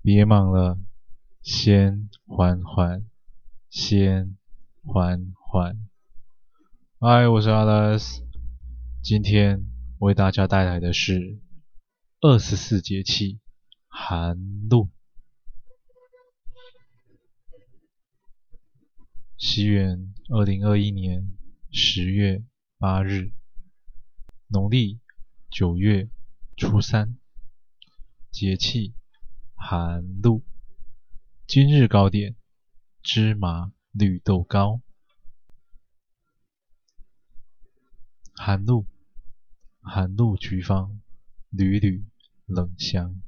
别忙了，先缓缓，先缓缓。嗨，我是 Alex，今天为大家带来的是二十四节气寒露。西元二零二一年十月八日，农历九月初三，节气寒露。今日糕点：芝麻绿豆糕。寒露，寒露局方，缕缕冷香。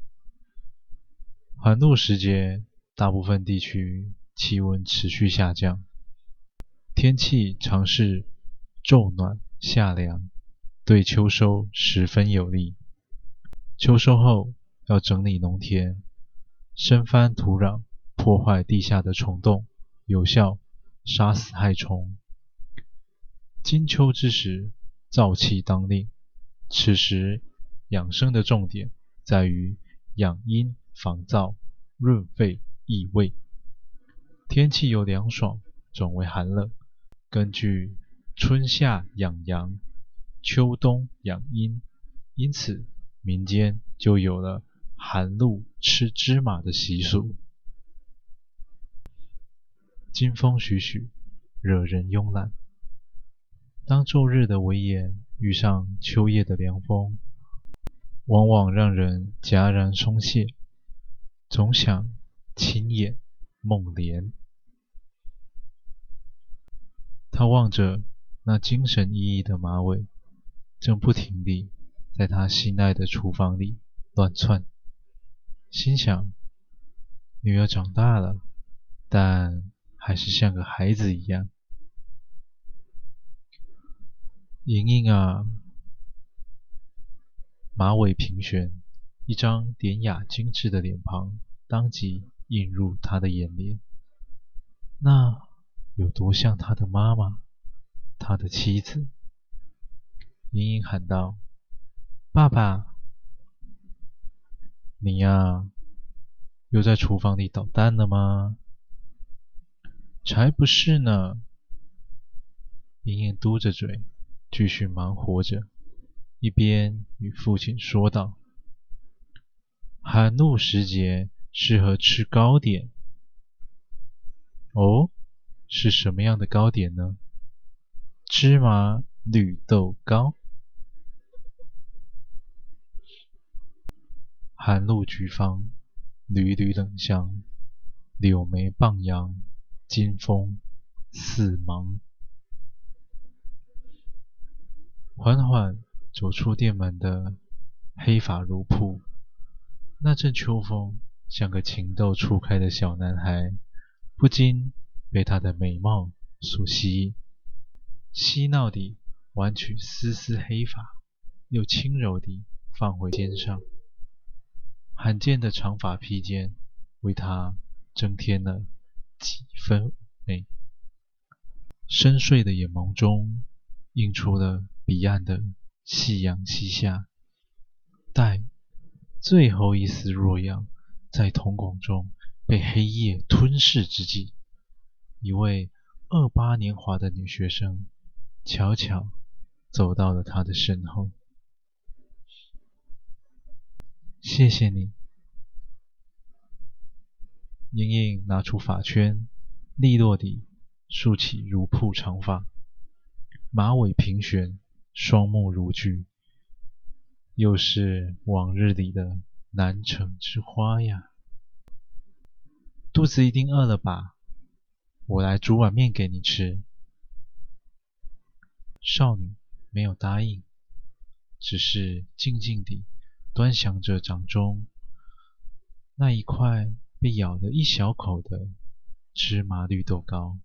寒露时节，大部分地区气温持续下降。天气常是昼暖夏凉，对秋收十分有利。秋收后要整理农田，深翻土壤，破坏地下的虫洞，有效杀死害虫。金秋之时，燥气当令，此时养生的重点在于养阴防燥、润肺益胃。天气由凉爽转为寒冷。根据春夏养阳，秋冬养阴，因此民间就有了寒露吃芝麻的习俗。金风徐徐，惹人慵懒。当昼日的威严遇上秋夜的凉风，往往让人戛然松懈，总想轻掩梦帘。他望着那精神奕奕的马尾，正不停地在他心爱的厨房里乱窜，心想：女儿长大了，但还是像个孩子一样。莹莹啊，马尾平旋，一张典雅精致的脸庞当即映入他的眼帘。那。有多像他的妈妈，他的妻子？莹莹喊道：“爸爸，你呀，又在厨房里捣蛋了吗？”“才不是呢！”莹莹嘟着嘴，继续忙活着，一边与父亲说道：“寒露时节，适合吃糕点。”“哦。”是什么样的糕点呢？芝麻绿豆糕。寒露菊芳，缕缕冷香，柳眉傍阳，金风似芒。缓缓走出店门的黑发如瀑，那阵秋风像个情窦初开的小男孩，不禁。被她的美貌所吸引，嬉闹地挽起丝丝黑发，又轻柔地放回肩上。罕见的长发披肩，为她增添了几分妩媚。深邃的眼眸中，映出了彼岸的夕阳西下。待最后一丝弱阳在瞳孔中被黑夜吞噬之际。一位二八年华的女学生悄悄走到了他的身后。谢谢你。莹莹拿出发圈，利落地束起如瀑长发，马尾平旋，双目如炬，又是往日里的南城之花呀。肚子一定饿了吧？我来煮碗面给你吃。少女没有答应，只是静静地端详着掌中那一块被咬了一小口的芝麻绿豆糕，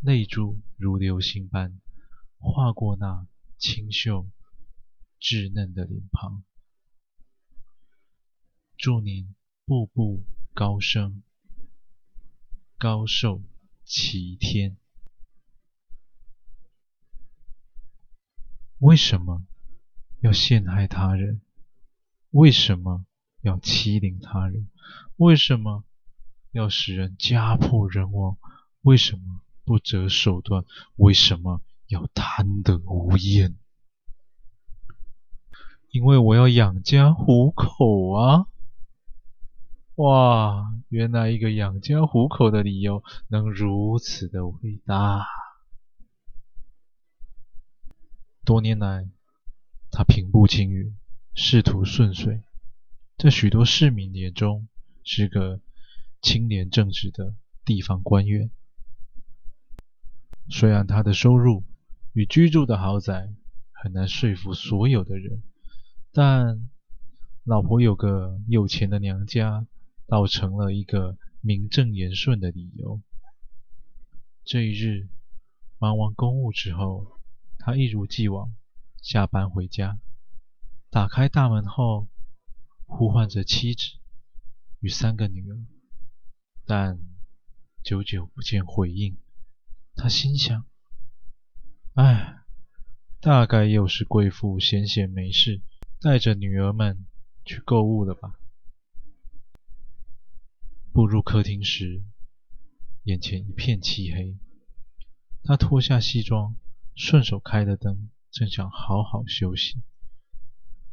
泪珠如流星般划过那清秀稚嫩的脸庞。祝您步步高升。高寿齐天。为什么要陷害他人？为什么要欺凌他人？为什么要使人家破人亡？为什么不择手段？为什么要贪得无厌？因为我要养家糊口啊！哇，原来一个养家糊口的理由能如此的伟大。多年来，他平步青云，仕途顺遂，在许多市民眼中是个清廉正直的地方官员。虽然他的收入与居住的豪宅很难说服所有的人，但老婆有个有钱的娘家，倒成了一个名正言顺的理由。这一日，忙完公务之后，他一如既往下班回家，打开大门后，呼唤着妻子与三个女儿，但久久不见回应。他心想：“哎，大概又是贵妇闲闲没事，带着女儿们去购物了吧。”步入客厅时，眼前一片漆黑。他脱下西装，顺手开了灯，正想好好休息，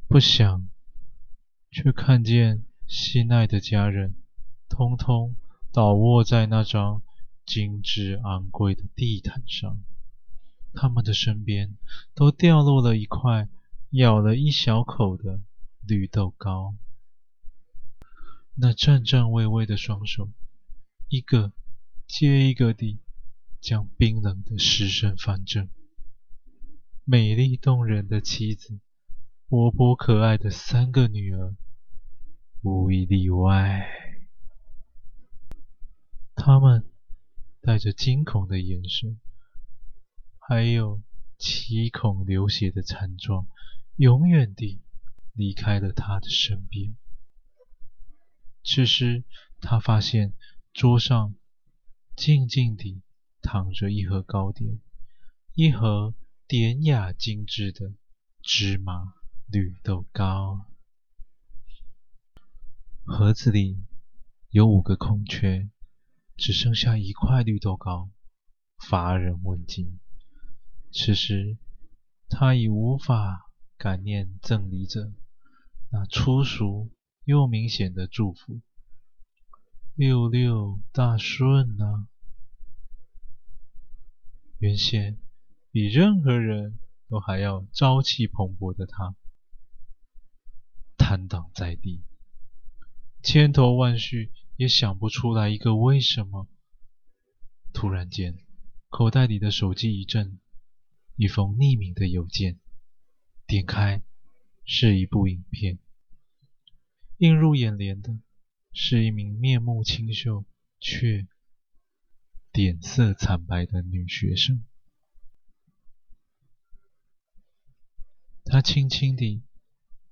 不想却看见心爱的家人通通倒卧在那张精致昂贵的地毯上，他们的身边都掉落了一块咬了一小口的绿豆糕。那颤颤巍巍的双手，一个接一个地将冰冷的尸身翻正。美丽动人的妻子，活泼可爱的三个女儿，无一例外。他们带着惊恐的眼神，还有七孔流血的惨状，永远地离开了他的身边。此时，他发现桌上静静地躺着一盒糕点，一盒。典雅精致的芝麻绿豆糕，盒子里有五个空缺，只剩下一块绿豆糕，乏人问津。此时，他已无法感念赠礼者那粗俗又明显的祝福：“六六大顺啊！”原先。比任何人都还要朝气蓬勃的他，瘫倒在地，千头万绪也想不出来一个为什么。突然间，口袋里的手机一震，一封匿名的邮件，点开是一部影片，映入眼帘的是一名面目清秀却脸色惨白的女学生。他轻轻地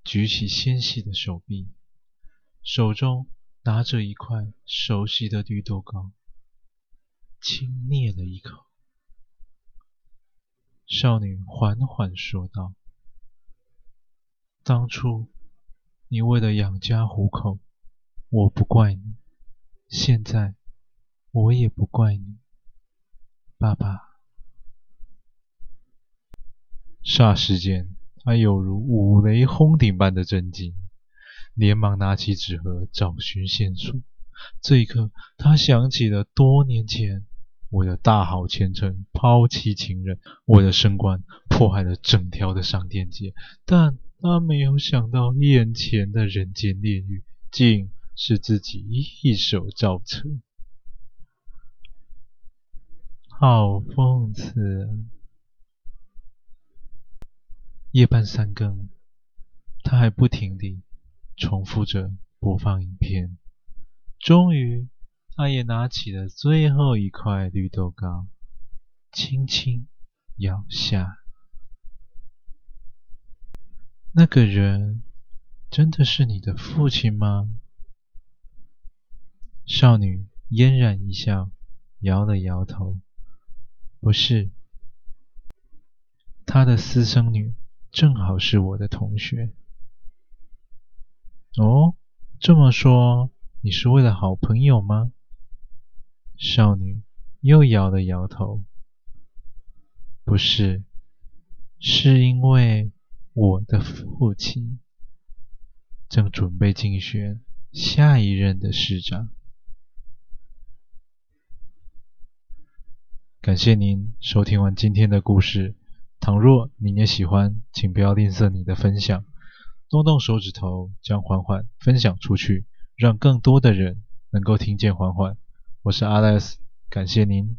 举起纤细的手臂，手中拿着一块熟悉的绿豆糕，轻咽了一口。少女缓缓说道：“当初你为了养家糊口，我不怪你；现在我也不怪你，爸爸。”霎时间。他有如五雷轰顶般的震惊，连忙拿起纸盒找寻线索。这一刻，他想起了多年前为了大好前程抛弃情人，为了升官迫害了整条的商店街。但他没有想到，眼前的人间炼狱竟是自己一手造成，好讽刺啊！夜半三更，他还不停地重复着播放影片。终于，他也拿起了最后一块绿豆糕，轻轻咬下。那个人真的是你的父亲吗？少女嫣然一笑，摇了摇头，不是，他的私生女。正好是我的同学。哦，这么说，你是为了好朋友吗？少女又摇了摇头。不是，是因为我的父亲正准备竞选下一任的市长。感谢您收听完今天的故事。倘若你也喜欢，请不要吝啬你的分享，动动手指头将缓缓分享出去，让更多的人能够听见缓缓。我是 Alex，感谢您。